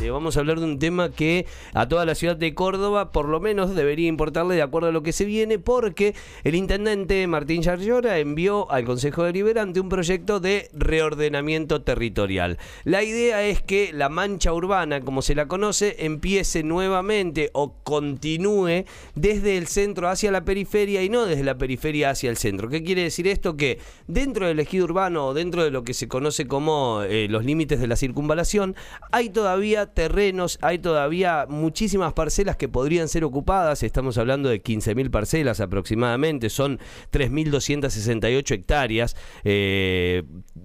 Este, vamos a hablar de un tema que a toda la ciudad de Córdoba por lo menos debería importarle de acuerdo a lo que se viene porque el intendente Martín Yarlora envió al Consejo Deliberante un proyecto de reordenamiento territorial. La idea es que la mancha urbana, como se la conoce, empiece nuevamente o continúe desde el centro hacia la periferia y no desde la periferia hacia el centro. ¿Qué quiere decir esto? Que dentro del ejido urbano o dentro de lo que se conoce como eh, los límites de la circunvalación, hay todavía terrenos, hay todavía muchísimas parcelas que podrían ser ocupadas, estamos hablando de 15.000 parcelas aproximadamente, son 3.268 hectáreas, eh,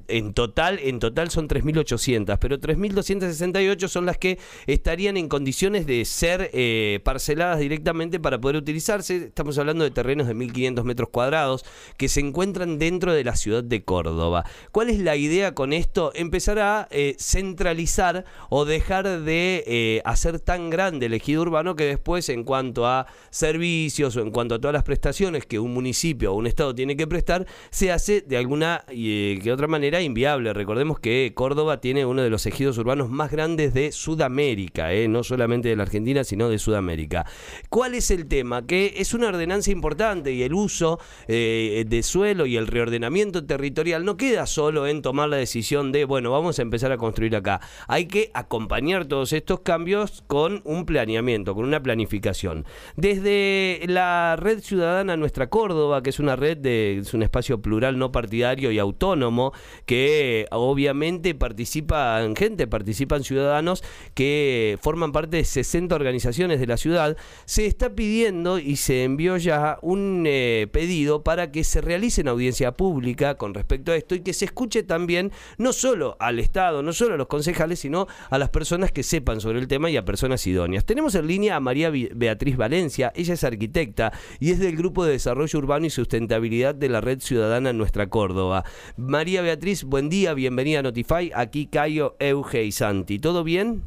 en, total, en total son 3.800, pero 3.268 son las que estarían en condiciones de ser eh, parceladas directamente para poder utilizarse, estamos hablando de terrenos de 1.500 metros cuadrados que se encuentran dentro de la ciudad de Córdoba. ¿Cuál es la idea con esto? Empezar a eh, centralizar o dejar de eh, hacer tan grande el ejido urbano que después en cuanto a servicios o en cuanto a todas las prestaciones que un municipio o un estado tiene que prestar, se hace de alguna eh, que otra manera inviable. Recordemos que Córdoba tiene uno de los ejidos urbanos más grandes de Sudamérica, eh, no solamente de la Argentina, sino de Sudamérica. ¿Cuál es el tema? Que es una ordenanza importante y el uso de suelo y el reordenamiento territorial no queda solo en tomar la decisión de, bueno, vamos a empezar a construir acá. Hay que acompañar todos estos cambios con un planeamiento, con una planificación. Desde la red ciudadana Nuestra Córdoba, que es una red de es un espacio plural no partidario y autónomo, que obviamente participan gente, participan ciudadanos que forman parte de 60 organizaciones de la ciudad, se está pidiendo y se envió ya un eh, pedido para que se realice una audiencia pública con respecto a esto y que se escuche también no solo al Estado, no solo a los concejales, sino a las personas que sepan sobre el tema y a personas idóneas. Tenemos en línea a María Beatriz Valencia, ella es arquitecta y es del Grupo de Desarrollo Urbano y Sustentabilidad de la Red Ciudadana en Nuestra Córdoba. María Beatriz, buen día, bienvenida a Notify, aquí Cayo, Euge y Santi. ¿Todo bien?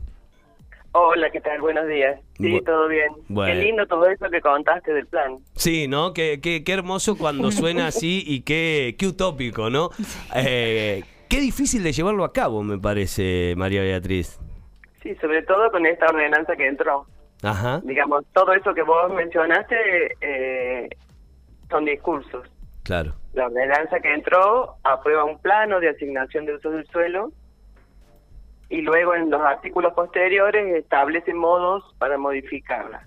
Hola, ¿qué tal? Buenos días. Sí, todo bien. Qué lindo todo eso que contaste del plan. Sí, ¿no? Qué, qué, qué hermoso cuando suena así y qué, qué utópico, ¿no? Eh, qué difícil de llevarlo a cabo, me parece, María Beatriz. Sí, sobre todo con esta ordenanza que entró. Ajá. Digamos, todo eso que vos mencionaste eh, son discursos. Claro. La ordenanza que entró aprueba un plano de asignación de uso del suelo y luego en los artículos posteriores establece modos para modificarla.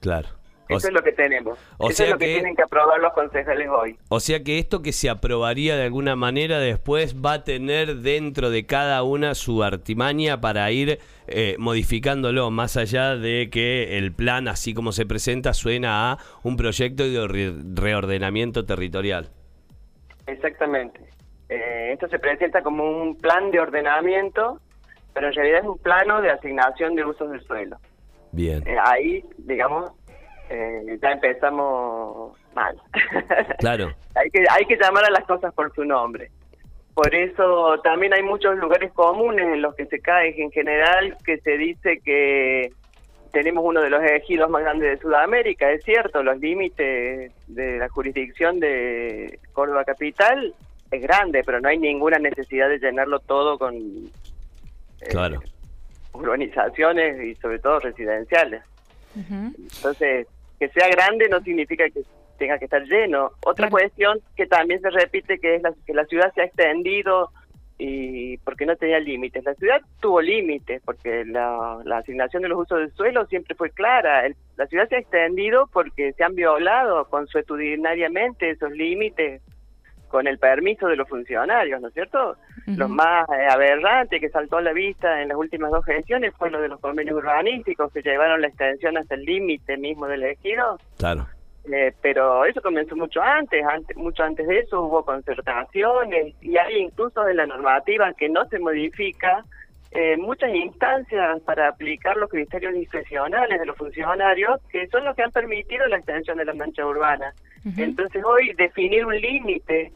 Claro. Eso es lo que tenemos. Eso es lo que, tienen que aprobar los concejales hoy. O sea que esto que se aprobaría de alguna manera después va a tener dentro de cada una su artimaña para ir eh, modificándolo, más allá de que el plan, así como se presenta, suena a un proyecto de reordenamiento territorial. Exactamente. Eh, esto se presenta como un plan de ordenamiento, pero en realidad es un plano de asignación de usos del suelo. Bien. Eh, ahí, digamos, eh, ya empezamos mal. Claro. hay, que, hay que llamar a las cosas por su nombre. Por eso también hay muchos lugares comunes en los que se cae en general que se dice que tenemos uno de los ejidos más grandes de Sudamérica, es cierto, los límites de la jurisdicción de Córdoba Capital es grande, pero no hay ninguna necesidad de llenarlo todo con eh, claro. urbanizaciones y sobre todo residenciales. Entonces, que sea grande no significa que tenga que estar lleno. Otra cuestión que también se repite que es la, que la ciudad se ha extendido y porque no tenía límites. La ciudad tuvo límites porque la, asignación de los usos del suelo siempre fue clara. la ciudad se ha extendido porque se han violado consuetudinariamente esos límites con el permiso de los funcionarios, ¿no es cierto? Lo más eh, aberrante que saltó a la vista en las últimas dos gestiones fue lo de los convenios urbanísticos que llevaron la extensión hasta el límite mismo del ejido. Claro. Eh, pero eso comenzó mucho antes, antes, mucho antes de eso hubo concertaciones y hay incluso en la normativa que no se modifica eh, muchas instancias para aplicar los criterios discrecionales de los funcionarios que son los que han permitido la extensión de la mancha urbana. Entonces hoy definir un límite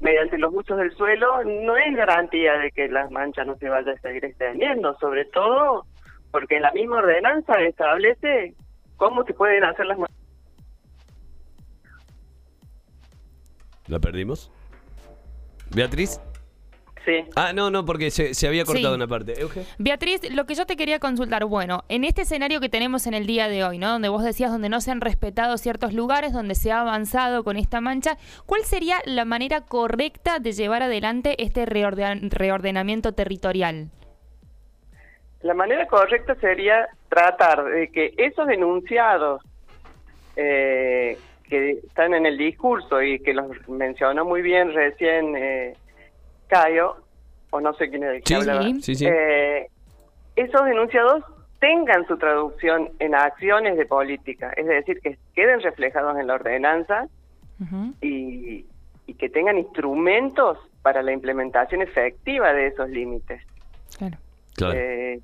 mediante los usos del suelo no es garantía de que las manchas no se vayan a seguir extendiendo, sobre todo porque la misma ordenanza establece cómo se pueden hacer las ¿La perdimos? ¿Beatriz? Sí. Ah, no, no, porque se, se había cortado Sí. una parte. Euge. Beatriz, lo que yo te quería consultar, bueno, en este escenario que tenemos en el día de hoy, ¿no? Donde vos decías donde no se han respetado ciertos lugares, donde se ha avanzado con esta mancha, ¿cuál sería la manera correcta de llevar adelante este reorden- reordenamiento territorial? La manera correcta sería tratar de que esos enunciados eh, que están en el discurso y que los mencionó muy bien recién eh, Cayo, o no sé quién es el que Sí, hablaba, sí, sí. eh, esos enunciados tengan su traducción en acciones de política, es decir, que queden reflejados en la ordenanza y, y que tengan instrumentos para la implementación efectiva de esos límites. Claro. Claro. Eh,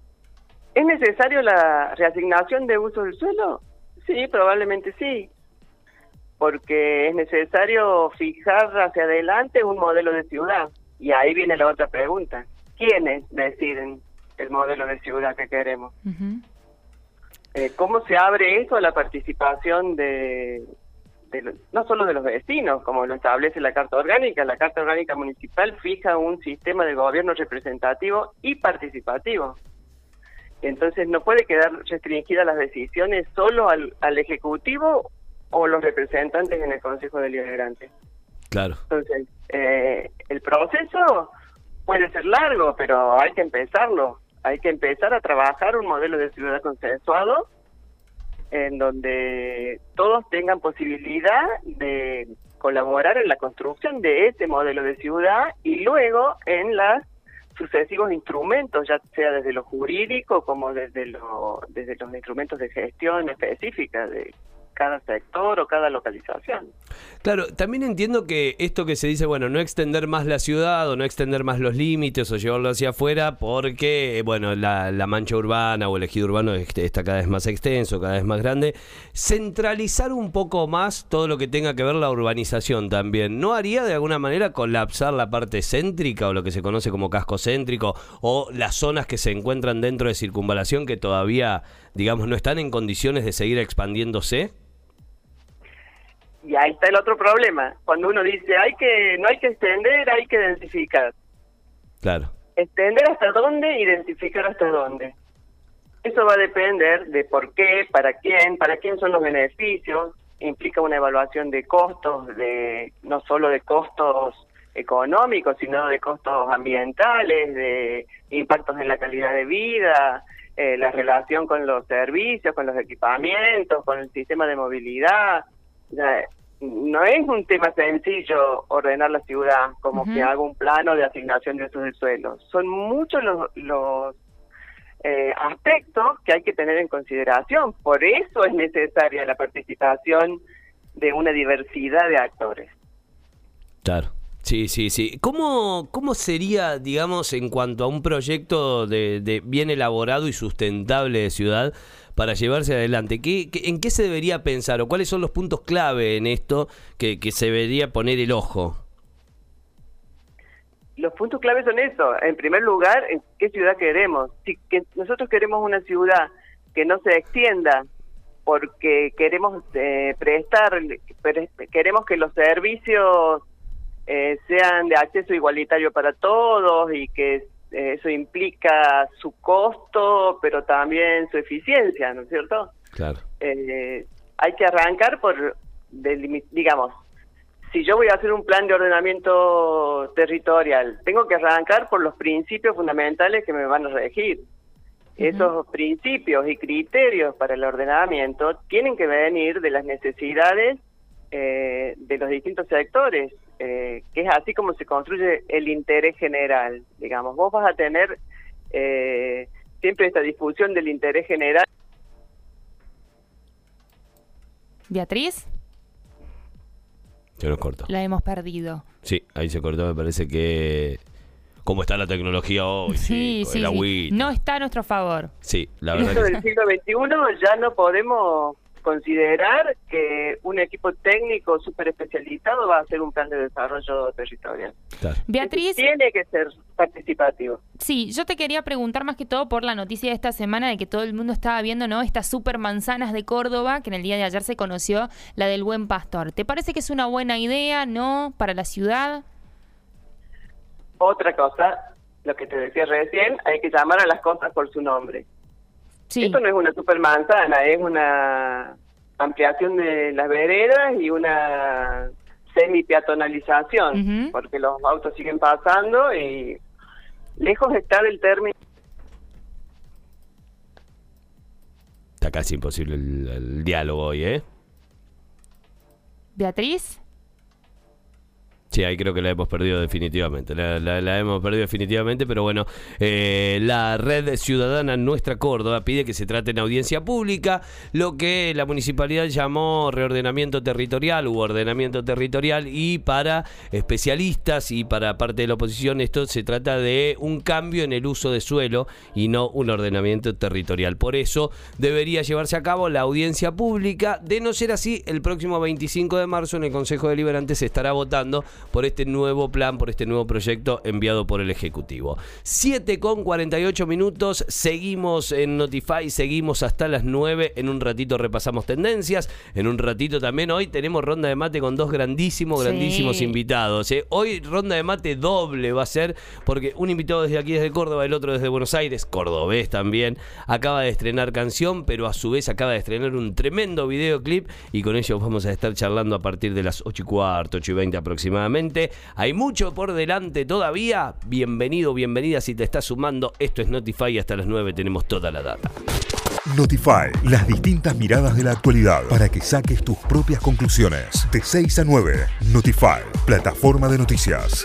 ¿Es necesario la reasignación de uso del suelo? Sí, probablemente sí, porque es necesario fijar hacia adelante un modelo de ciudad. Y ahí viene la otra pregunta. ¿Quiénes deciden el modelo de ciudad que queremos? Eh, ¿Cómo se abre eso a la participación de, no solo de los vecinos, como lo establece la Carta Orgánica? La Carta Orgánica Municipal fija un sistema de gobierno representativo y participativo. Entonces no puede quedar restringidas las decisiones solo al, al Ejecutivo o los representantes en el Consejo Deliberante. Claro. Entonces, eh, el proceso puede ser largo, pero hay que empezarlo. Hay que empezar a trabajar un modelo de ciudad consensuado en donde todos tengan posibilidad de colaborar en la construcción de ese modelo de ciudad y luego en los sucesivos instrumentos, ya sea desde lo jurídico como desde, lo, desde los instrumentos de gestión específica de cada sector o cada localización. Claro, también entiendo que esto que se dice, bueno, no extender más la ciudad o no extender más los límites o llevarlo hacia afuera porque, bueno, la, la mancha urbana o el ejido urbano es- está cada vez más extenso, cada vez más grande. Centralizar un poco más todo lo que tenga que ver la urbanización también. ¿No haría de alguna manera colapsar la parte céntrica o lo que se conoce como casco céntrico o las zonas que se encuentran dentro de circunvalación que todavía, digamos, no están en condiciones de seguir expandiéndose? Y ahí está el otro problema. Cuando uno dice, hay que no hay que extender, hay que identificar. Claro. Extender hasta dónde, identificar hasta dónde. Eso va a depender de por qué, para quién, para quién son los beneficios. Implica una evaluación de costos, de no solo de costos económicos, sino de costos ambientales, de impactos en la calidad de vida, eh, la relación con los servicios, con los equipamientos, con el sistema de movilidad. Sea, no es un tema sencillo ordenar la ciudad como que haga un plano de asignación de usos del suelo. Son muchos los, los eh, aspectos que hay que tener en consideración. Por eso es necesaria la participación de una diversidad de actores. Claro. Sí, sí, sí. ¿Cómo, cómo sería, digamos, en cuanto a un proyecto de, de bien elaborado y sustentable de ciudad para llevarse adelante? ¿Qué, en qué se debería pensar o cuáles son los puntos clave en esto que, que se debería poner el ojo? Los puntos claves son eso. En primer lugar, ¿en qué ciudad queremos? Si que nosotros queremos una ciudad que no se extienda porque queremos eh, prestar, pre- queremos que los servicios eh, sean de acceso igualitario para todos y que eso implica su costo, pero también su eficiencia, ¿no es cierto? Claro. eh, hay que arrancar por, digamos, si yo voy a hacer un plan de ordenamiento territorial, tengo que arrancar por los principios fundamentales que me van a regir. Esos principios y criterios para el ordenamiento tienen que venir de las necesidades eh, de los distintos sectores, eh, que es así como se construye el interés general. Digamos, vos vas a tener eh, siempre esta discusión del interés general. Beatriz, Se nos cortó. la hemos perdido. Sí, ahí se cortó. Me parece que. ¿Cómo está la tecnología hoy? Sí, sí, el sí. agüita. No está a nuestro favor. Sí, la verdad Esto que del siglo XXI ya no podemos considerar que un equipo técnico súper especializado va a hacer un plan de desarrollo territorial. Beatriz. Tiene que ser participativo. Sí, yo te quería preguntar más que todo por la noticia de esta semana de que todo el mundo estaba viendo, ¿no? Estas super manzanas de Córdoba, que en el día de ayer se conoció la del buen pastor. ¿Te parece que es una buena idea, no, para la ciudad? Otra cosa, lo que te decía recién, hay que llamar a las cosas por su nombre. Esto no es una super manzana, es una ampliación de las veredas y una semi-peatonalización, porque los autos siguen pasando y lejos está del término. Está casi imposible el diálogo hoy, ¿eh? Beatriz. Sí, ahí creo que la hemos perdido definitivamente. La, hemos perdido definitivamente, pero bueno, eh, la red ciudadana Nuestra Córdoba pide que se trate en audiencia pública lo que la municipalidad llamó reordenamiento territorial u ordenamiento territorial y para especialistas y para parte de la oposición esto se trata de un cambio en el uso de suelo y no un ordenamiento territorial. Por eso debería llevarse a cabo la audiencia pública. De no ser así, el próximo 25 de marzo en el Consejo Deliberante se estará votando por este nuevo plan, por este nuevo proyecto enviado por el Ejecutivo. 7 con 48 minutos, seguimos en Notify, seguimos hasta las 9, en un ratito repasamos tendencias, en un ratito también hoy tenemos ronda de mate con dos grandísimos, grandísimos invitados. ¿eh? Hoy ronda de mate doble va a ser, porque un invitado desde aquí, desde Córdoba, el otro desde Buenos Aires, cordobés también, acaba de estrenar canción, pero a su vez acaba de estrenar un tremendo videoclip y con ellos vamos a estar charlando a partir de las 8 y cuarto, 8 y 20 aproximadamente hay mucho por delante todavía. Bienvenido, bienvenida si te estás sumando. Esto es Notify hasta las 9 tenemos toda la data. Notify, las distintas miradas de la actualidad para que saques tus propias conclusiones. De 6 a 9, Notify, plataforma de noticias.